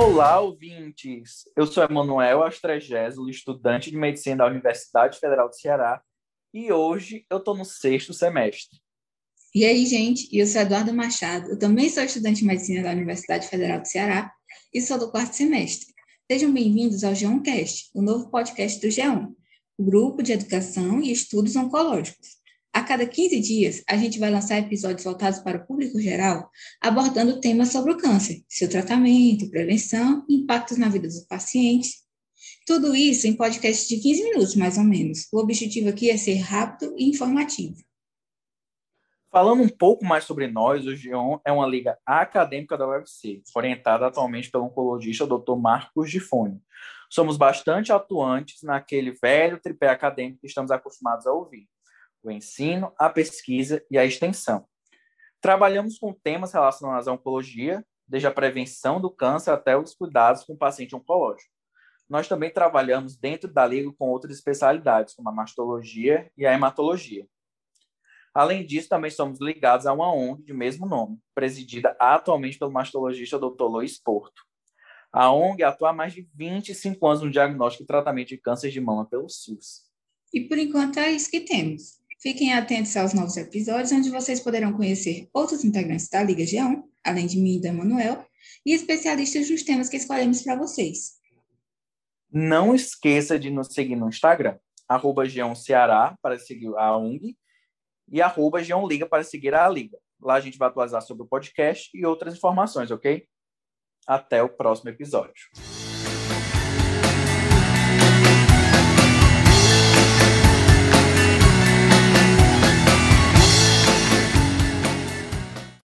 Olá, ouvintes! Eu sou Emanuel Astrégésilo, estudante de medicina da Universidade Federal do Ceará, e hoje eu estou no sexto semestre. E aí, gente, eu sou Eduardo Machado, eu também sou estudante de medicina da Universidade Federal do Ceará e sou do quarto semestre. Sejam bem-vindos ao Geoncast, o novo podcast do Geon, o grupo de educação e estudos oncológicos. A cada 15 dias, a gente vai lançar episódios voltados para o público geral, abordando temas sobre o câncer, seu tratamento, prevenção impactos na vida dos pacientes. Tudo isso em podcast de 15 minutos, mais ou menos. O objetivo aqui é ser rápido e informativo. Falando um pouco mais sobre nós, o GEON é uma liga acadêmica da UFC, orientada atualmente pelo oncologista Dr. Marcos Gifone. Somos bastante atuantes naquele velho tripé acadêmico que estamos acostumados a ouvir: o ensino, a pesquisa e a extensão. Trabalhamos com temas relacionados à oncologia, desde a prevenção do câncer até os cuidados com o paciente oncológico. Nós também trabalhamos dentro da liga com outras especialidades, como a mastologia e a hematologia. Além disso, também somos ligados a uma ONG de mesmo nome, presidida atualmente pelo mastologista Dr. Luiz Porto. A ONG atua há mais de 25 anos no diagnóstico e tratamento de câncer de mama pelo SUS. E por enquanto é isso que temos. Fiquem atentos aos novos episódios, onde vocês poderão conhecer outros integrantes da Liga G1, além de mim e da Manuel, e especialistas nos temas que escolhemos para vocês. Não esqueça de nos seguir no Instagram, arroba Ceará, para seguir a ONG, e arroba Liga para seguir a Liga. Lá a gente vai atualizar sobre o podcast e outras informações, ok? Até o próximo episódio.